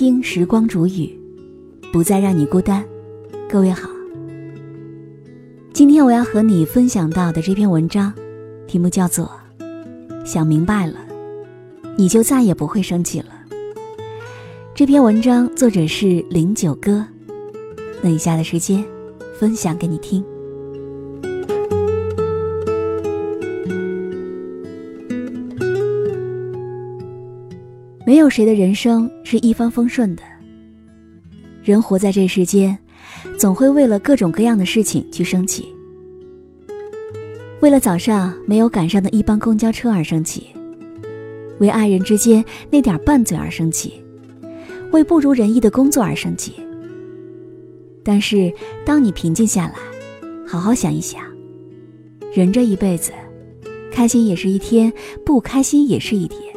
听时光煮雨，不再让你孤单。各位好，今天我要和你分享到的这篇文章，题目叫做《想明白了，你就再也不会生气了》。这篇文章作者是零九哥，那以下的时间，分享给你听。没有谁的人生是一帆风顺的。人活在这世间，总会为了各种各样的事情去生气。为了早上没有赶上的一班公交车而生气，为爱人之间那点拌嘴而生气，为不如人意的工作而生气。但是，当你平静下来，好好想一想，人这一辈子，开心也是一天，不开心也是一天。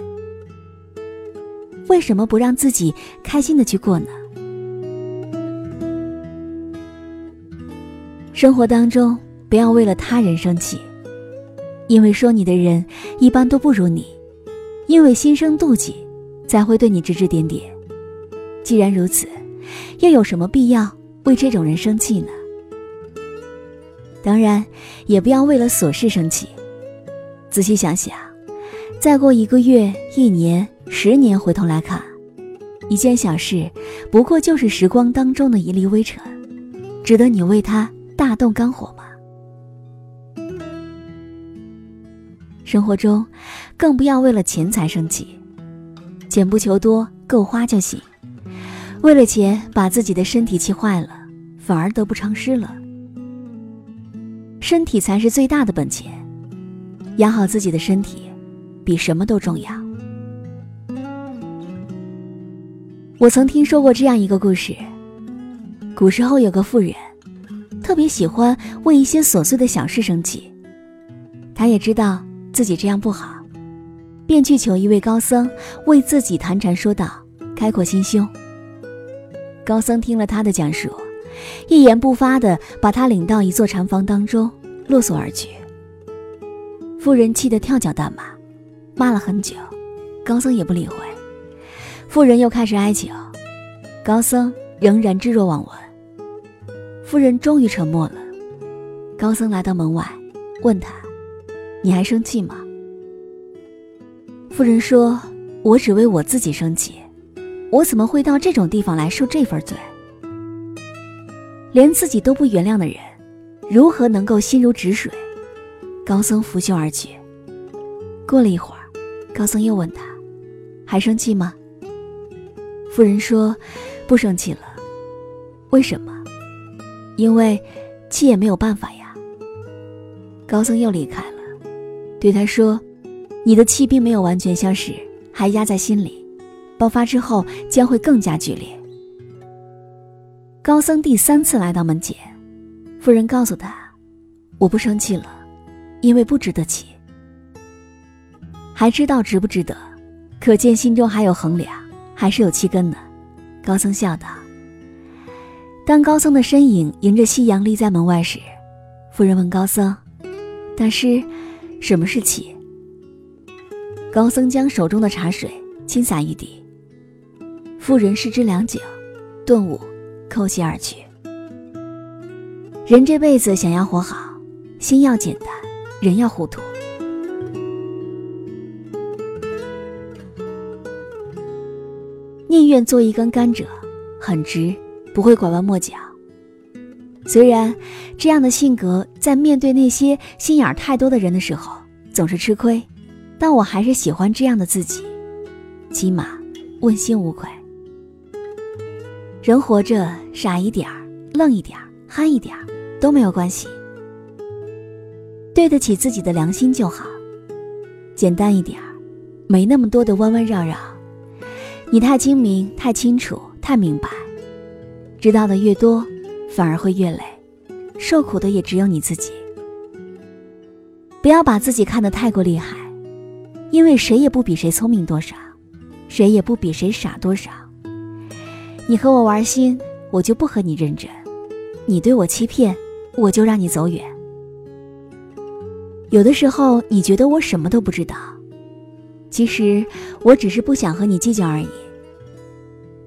为什么不让自己开心的去过呢？生活当中不要为了他人生气，因为说你的人一般都不如你，因为心生妒忌才会对你指指点点。既然如此，又有什么必要为这种人生气呢？当然，也不要为了琐事生气。仔细想想，再过一个月、一年。十年回头来看，一件小事，不过就是时光当中的一粒微尘，值得你为它大动肝火吗？生活中，更不要为了钱财生气，钱不求多，够花就行。为了钱把自己的身体气坏了，反而得不偿失了。身体才是最大的本钱，养好自己的身体，比什么都重要。我曾听说过这样一个故事：古时候有个妇人，特别喜欢为一些琐碎的小事生气。她也知道自己这样不好，便去求一位高僧为自己谈禅说道，开阔心胸。高僧听了他的讲述，一言不发地把他领到一座禅房当中，落锁而去。妇人气得跳脚大骂，骂了很久，高僧也不理会。妇人又开始哀求，高僧仍然置若罔闻。妇人终于沉默了。高僧来到门外，问他：“你还生气吗？”妇人说：“我只为我自己生气，我怎么会到这种地方来受这份罪？连自己都不原谅的人，如何能够心如止水？”高僧拂袖而去。过了一会儿，高僧又问他：“还生气吗？”夫人说：“不生气了，为什么？因为气也没有办法呀。”高僧又离开了，对他说：“你的气并没有完全消失，还压在心里，爆发之后将会更加剧烈。”高僧第三次来到门前，夫人告诉他：“我不生气了，因为不值得气。还知道值不值得，可见心中还有衡量。”还是有七根的，高僧笑道。当高僧的身影迎着夕阳立在门外时，夫人问高僧：“大师，什么是气？”高僧将手中的茶水倾洒一地。妇人视之良久，顿悟，叩膝而去。人这辈子想要活好，心要简单，人要糊涂。愿做一根甘蔗，很直，不会拐弯抹角。虽然这样的性格在面对那些心眼太多的人的时候总是吃亏，但我还是喜欢这样的自己，起码问心无愧。人活着，傻一点儿、愣一点儿、憨一点儿都没有关系，对得起自己的良心就好。简单一点儿，没那么多的弯弯绕绕。你太精明，太清楚，太明白，知道的越多，反而会越累，受苦的也只有你自己。不要把自己看得太过厉害，因为谁也不比谁聪明多少，谁也不比谁傻多少。你和我玩心，我就不和你认真；你对我欺骗，我就让你走远。有的时候，你觉得我什么都不知道，其实我只是不想和你计较而已。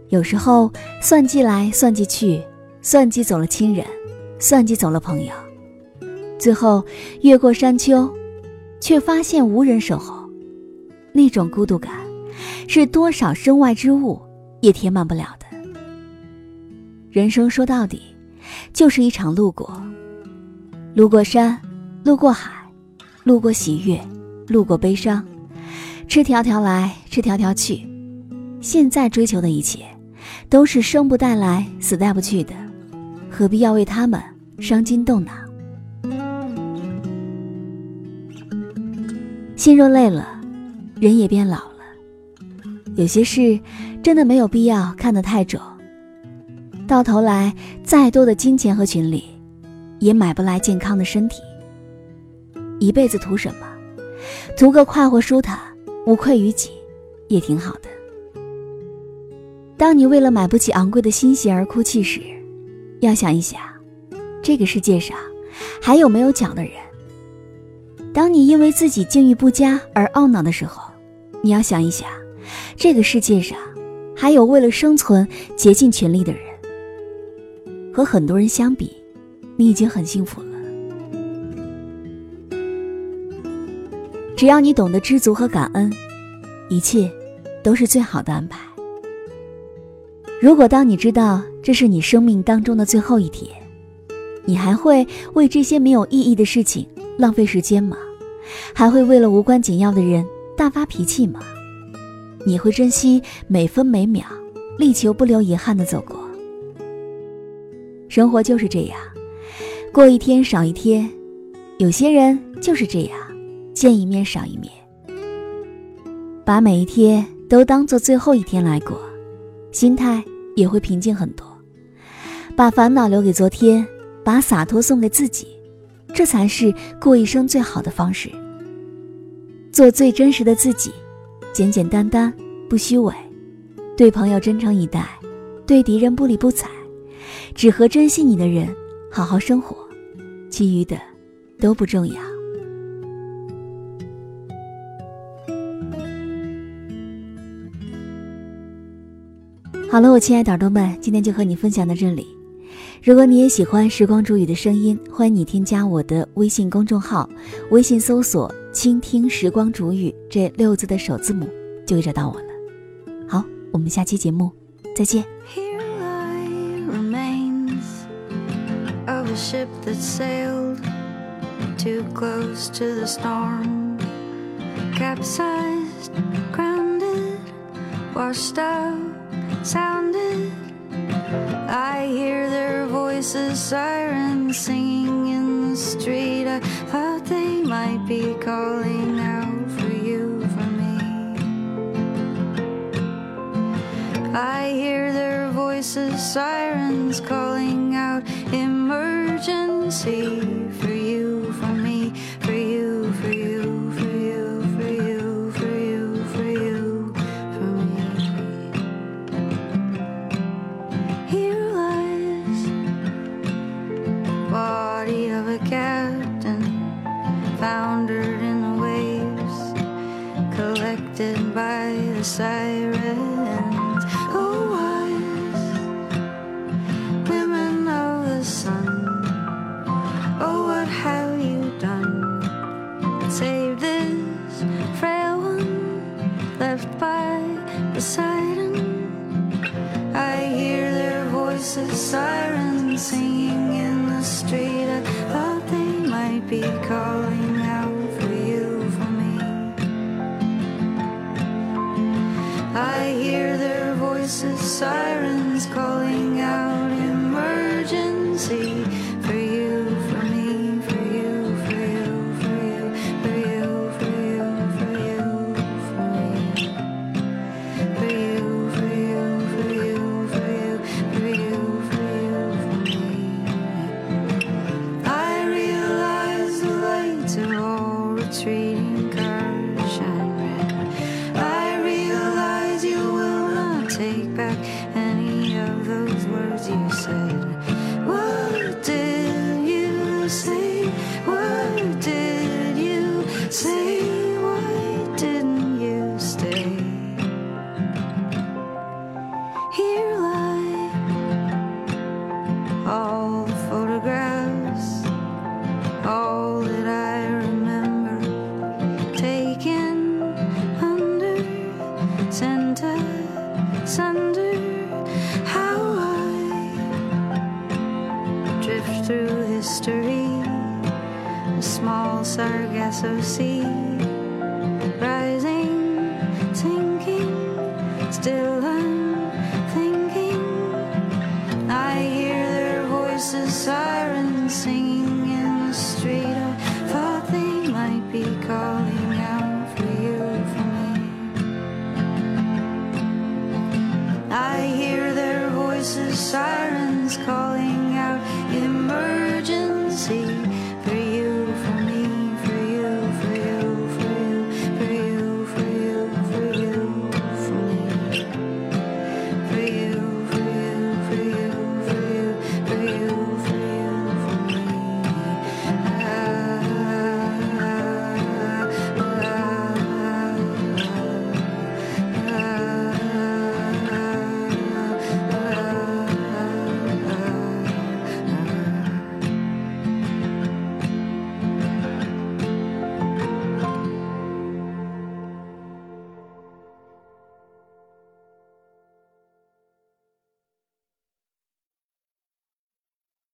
有时候算计来算计去，算计走了亲人，算计走了朋友，最后越过山丘，却发现无人守候。那种孤独感，是多少身外之物也填满不了的。人生说到底，就是一场路过，路过山，路过海，路过喜悦，路过悲伤，赤条条来，赤条条去。现在追求的一切。都是生不带来，死带不去的，何必要为他们伤筋动脑？心若累了，人也变老了。有些事真的没有必要看得太重。到头来，再多的金钱和权利，也买不来健康的身体。一辈子图什么？图个快活舒坦，无愧于己，也挺好的。当你为了买不起昂贵的新鞋而哭泣时，要想一想，这个世界上还有没有脚的人？当你因为自己境遇不佳而懊恼的时候，你要想一想，这个世界上还有为了生存竭尽全力的人。和很多人相比，你已经很幸福了。只要你懂得知足和感恩，一切都是最好的安排。如果当你知道这是你生命当中的最后一天，你还会为这些没有意义的事情浪费时间吗？还会为了无关紧要的人大发脾气吗？你会珍惜每分每秒，力求不留遗憾的走过。生活就是这样，过一天少一天。有些人就是这样，见一面少一面。把每一天都当做最后一天来过。心态也会平静很多，把烦恼留给昨天，把洒脱送给自己，这才是过一生最好的方式。做最真实的自己，简简单单，不虚伪，对朋友真诚以待，对敌人不理不睬，只和珍惜你的人好好生活，其余的都不重要。好了我亲爱的耳朵们今天就和你分享到这里。如果你也喜欢时光煮雨的声音欢迎你添加我的微信公众号微信搜索倾听时光煮雨这六字的首字母就会找到我了。好我们下期节目再见。Here i remains of a ship that sailed too close to the storm. Capsized grounded washed out sounded. I hear their voices, sirens singing in the street. I thought they might be calling out for you, for me. I hear their voices, sirens calling out emergency sirens. Oh, wise women of the sun. Oh, what have you done? Save this frail one left by the siren. I hear their voices, sirens singing in the street. Sirens. back any of those words you said. still I